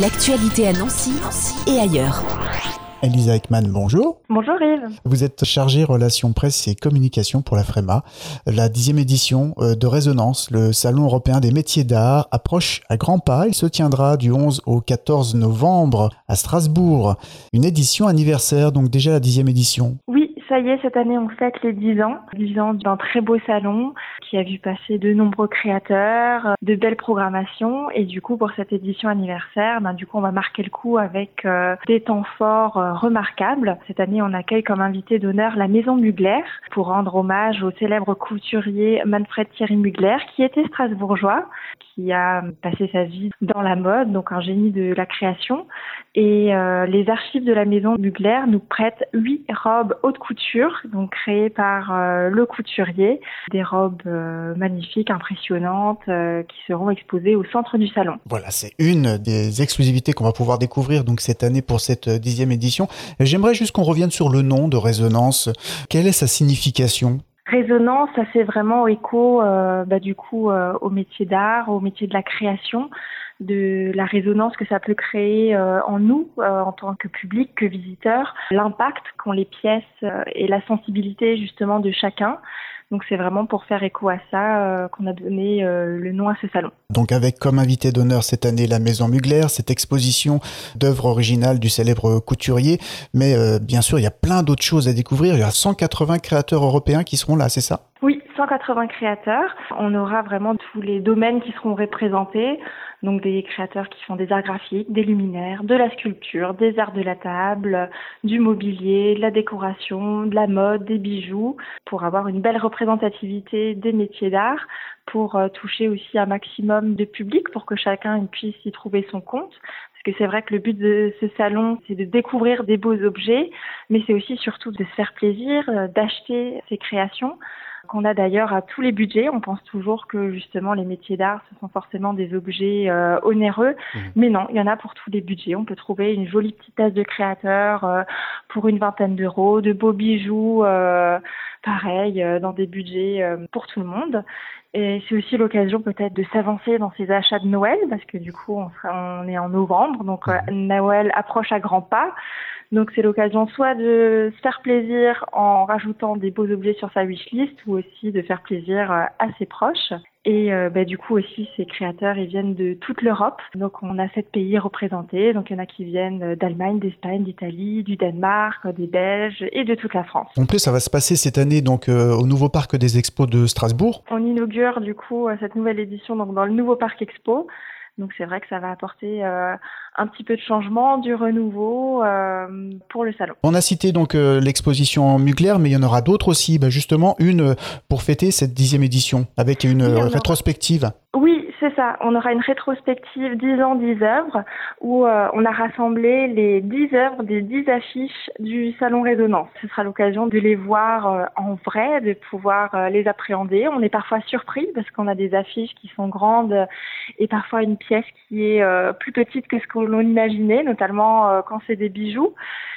L'actualité à Nancy et ailleurs. Elisa Ekman, bonjour. Bonjour Yves. Vous êtes chargée relations presse et communication pour la FREMA. La dixième édition euh, de Résonance, le Salon européen des métiers d'art, approche à grands pas. Il se tiendra du 11 au 14 novembre à Strasbourg. Une édition anniversaire, donc déjà la dixième édition. Oui, ça y est, cette année, on fête les 10 ans. 10 ans d'un très beau salon qui a vu passer de nombreux créateurs, de belles programmations. Et du coup, pour cette édition anniversaire, ben, du coup, on va marquer le coup avec euh, des temps forts euh, remarquables. Cette année, on accueille comme invité d'honneur la Maison Mugler pour rendre hommage au célèbre couturier Manfred Thierry Mugler, qui était strasbourgeois, qui a passé sa vie dans la mode, donc un génie de la création. Et euh, les archives de la Maison Mugler nous prêtent huit robes haute couture donc créées par euh, le couturier, des robes euh, magnifiques, impressionnantes, euh, qui seront exposées au centre du salon. Voilà, c'est une des exclusivités qu'on va pouvoir découvrir donc cette année pour cette dixième édition. J'aimerais juste qu'on revienne sur le nom de Résonance. Quelle est sa signification? Résonance, ça fait vraiment écho bah, du coup au métier d'art, au métier de la création de la résonance que ça peut créer euh, en nous, euh, en tant que public, que visiteur, l'impact qu'ont les pièces euh, et la sensibilité justement de chacun. Donc c'est vraiment pour faire écho à ça qu'on a donné le nom à ce salon. Donc avec comme invité d'honneur cette année la Maison Mugler, cette exposition d'œuvres originales du célèbre couturier. Mais bien sûr, il y a plein d'autres choses à découvrir. Il y a 180 créateurs européens qui seront là, c'est ça? Oui, 180 créateurs. On aura vraiment tous les domaines qui seront représentés. Donc des créateurs qui font des arts graphiques, des luminaires, de la sculpture, des arts de la table, du mobilier, de la décoration, de la mode, des bijoux, pour avoir une belle représentativité des métiers d'art, pour euh, toucher aussi un maximum de public, pour que chacun puisse y trouver son compte Parce que c'est vrai que le but de ce salon, c'est de découvrir des beaux objets, mais c'est aussi surtout de se faire plaisir, euh, d'acheter ces créations qu'on a d'ailleurs à tous les budgets. On pense toujours que justement les métiers d'art, ce sont forcément des objets euh, onéreux, mmh. mais non, il y en a pour tous les budgets. On peut trouver une jolie petite tasse de créateur euh, pour une vingtaine d'euros, de beaux bijoux, euh, pareil, dans des budgets pour tout le monde. Et c'est aussi l'occasion peut-être de s'avancer dans ces achats de Noël, parce que du coup, on, on est en novembre, donc mmh. Noël approche à grands pas. Donc c'est l'occasion soit de se faire plaisir en rajoutant des beaux objets sur sa wishlist ou aussi de faire plaisir euh, à ses proches. Et euh, bah, du coup aussi, ces créateurs, ils viennent de toute l'Europe. Donc on a sept pays représentés. Donc il y en a qui viennent d'Allemagne, d'Espagne, d'Italie, du Danemark, des Belges et de toute la France. En plus, ça va se passer cette année donc euh, au nouveau parc des expos de Strasbourg. On inaugure du coup cette nouvelle édition donc dans le nouveau parc expo. Donc c'est vrai que ça va apporter euh, un petit peu de changement, du renouveau euh, pour le salon. On a cité donc euh, l'exposition Mugler, mais il y en aura d'autres aussi. Bah, justement, une pour fêter cette dixième édition avec une rétrospective. C'est ça. On aura une rétrospective 10 ans, 10 œuvres où euh, on a rassemblé les 10 œuvres des 10 affiches du Salon Résonance. Ce sera l'occasion de les voir euh, en vrai, de pouvoir euh, les appréhender. On est parfois surpris parce qu'on a des affiches qui sont grandes et parfois une pièce qui est plus petite que ce que l'on imaginait, notamment quand c'est des bijoux.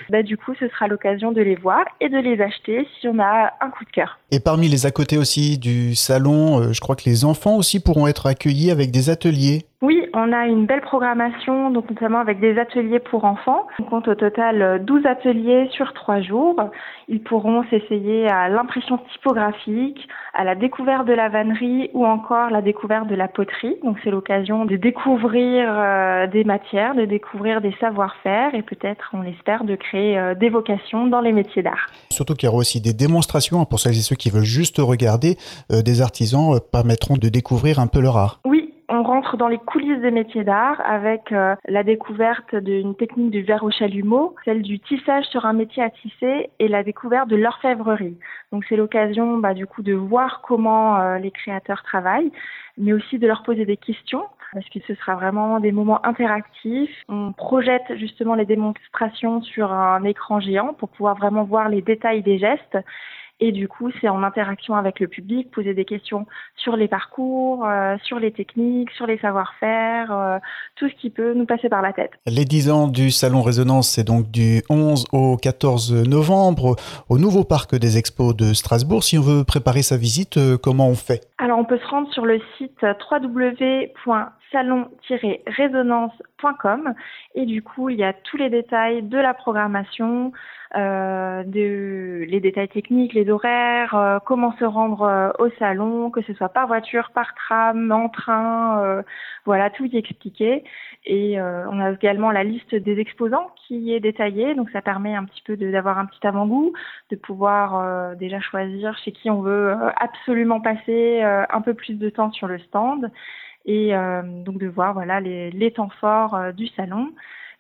Bah, du coup, ce sera l'occasion de les voir et de les acheter si on a un coup de cœur. Et parmi les à côté aussi du salon, je crois que les enfants aussi pourront être accueillis avec des ateliers. Oui, on a une belle programmation, donc notamment avec des ateliers pour enfants. On compte au total 12 ateliers sur 3 jours. Ils pourront s'essayer à l'impression typographique, à la découverte de la vannerie ou encore la découverte de la poterie. Donc c'est l'occasion de découvrir euh, des matières, de découvrir des savoir-faire et peut-être, on l'espère, de créer euh, des vocations dans les métiers d'art. Surtout qu'il y aura aussi des démonstrations pour celles et ceux qui veulent juste regarder. Euh, des artisans permettront de découvrir un peu leur art. Oui, rentre dans les coulisses des métiers d'art avec euh, la découverte d'une technique du verre au chalumeau, celle du tissage sur un métier à tisser et la découverte de l'orfèvrerie. Donc c'est l'occasion bah, du coup de voir comment euh, les créateurs travaillent, mais aussi de leur poser des questions parce que ce sera vraiment des moments interactifs. On projette justement les démonstrations sur un écran géant pour pouvoir vraiment voir les détails des gestes et du coup, c'est en interaction avec le public, poser des questions sur les parcours, euh, sur les techniques, sur les savoir-faire, euh, tout ce qui peut nous passer par la tête. Les 10 ans du Salon Résonance, c'est donc du 11 au 14 novembre au nouveau parc des expos de Strasbourg. Si on veut préparer sa visite, euh, comment on fait? Alors, on peut se rendre sur le site www salon-résonance.com et du coup il y a tous les détails de la programmation, euh, les détails techniques, les horaires, euh, comment se rendre euh, au salon, que ce soit par voiture, par tram, en train, voilà, tout y expliqué. Et on a également la liste des exposants qui est détaillée, donc ça permet un petit peu d'avoir un petit avant-goût, de pouvoir déjà choisir chez qui on veut absolument passer un peu plus de temps sur le stand et donc de voir voilà les, les temps forts du salon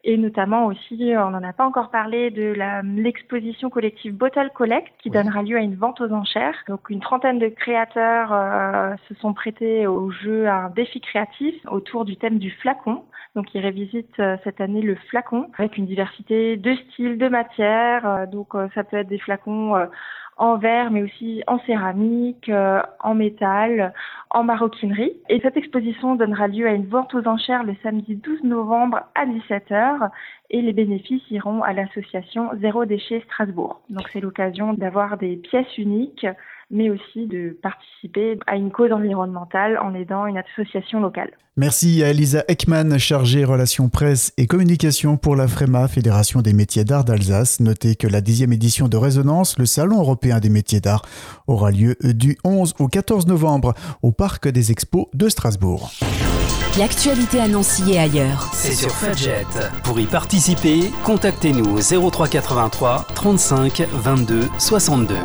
et notamment aussi, on n'en a pas encore parlé, de l'exposition collective Bottle Collect qui donnera lieu à une vente aux enchères. Donc une trentaine de créateurs euh, se sont prêtés au jeu à un défi créatif autour du thème du flacon. Donc ils révisitent euh, cette année le flacon avec une diversité de styles, de matières. Euh, donc ça peut être des flacons en verre, mais aussi en céramique, euh, en métal, en maroquinerie. Et cette exposition donnera lieu à une vente aux enchères le samedi 12 novembre à 17h et les bénéfices iront à l'association Zéro Déchet Strasbourg. Donc c'est l'occasion d'avoir des pièces uniques mais aussi de participer à une cause environnementale en aidant une association locale. Merci à Elisa Ekman, chargée relations presse et communication pour la FREMA, Fédération des métiers d'art d'Alsace. Notez que la dixième édition de Résonance, le Salon européen des métiers d'art, aura lieu du 11 au 14 novembre au Parc des Expos de Strasbourg. L'actualité annoncée et ailleurs. C'est sur Fudget. Pour y participer, contactez-nous au 0383 35 22 62.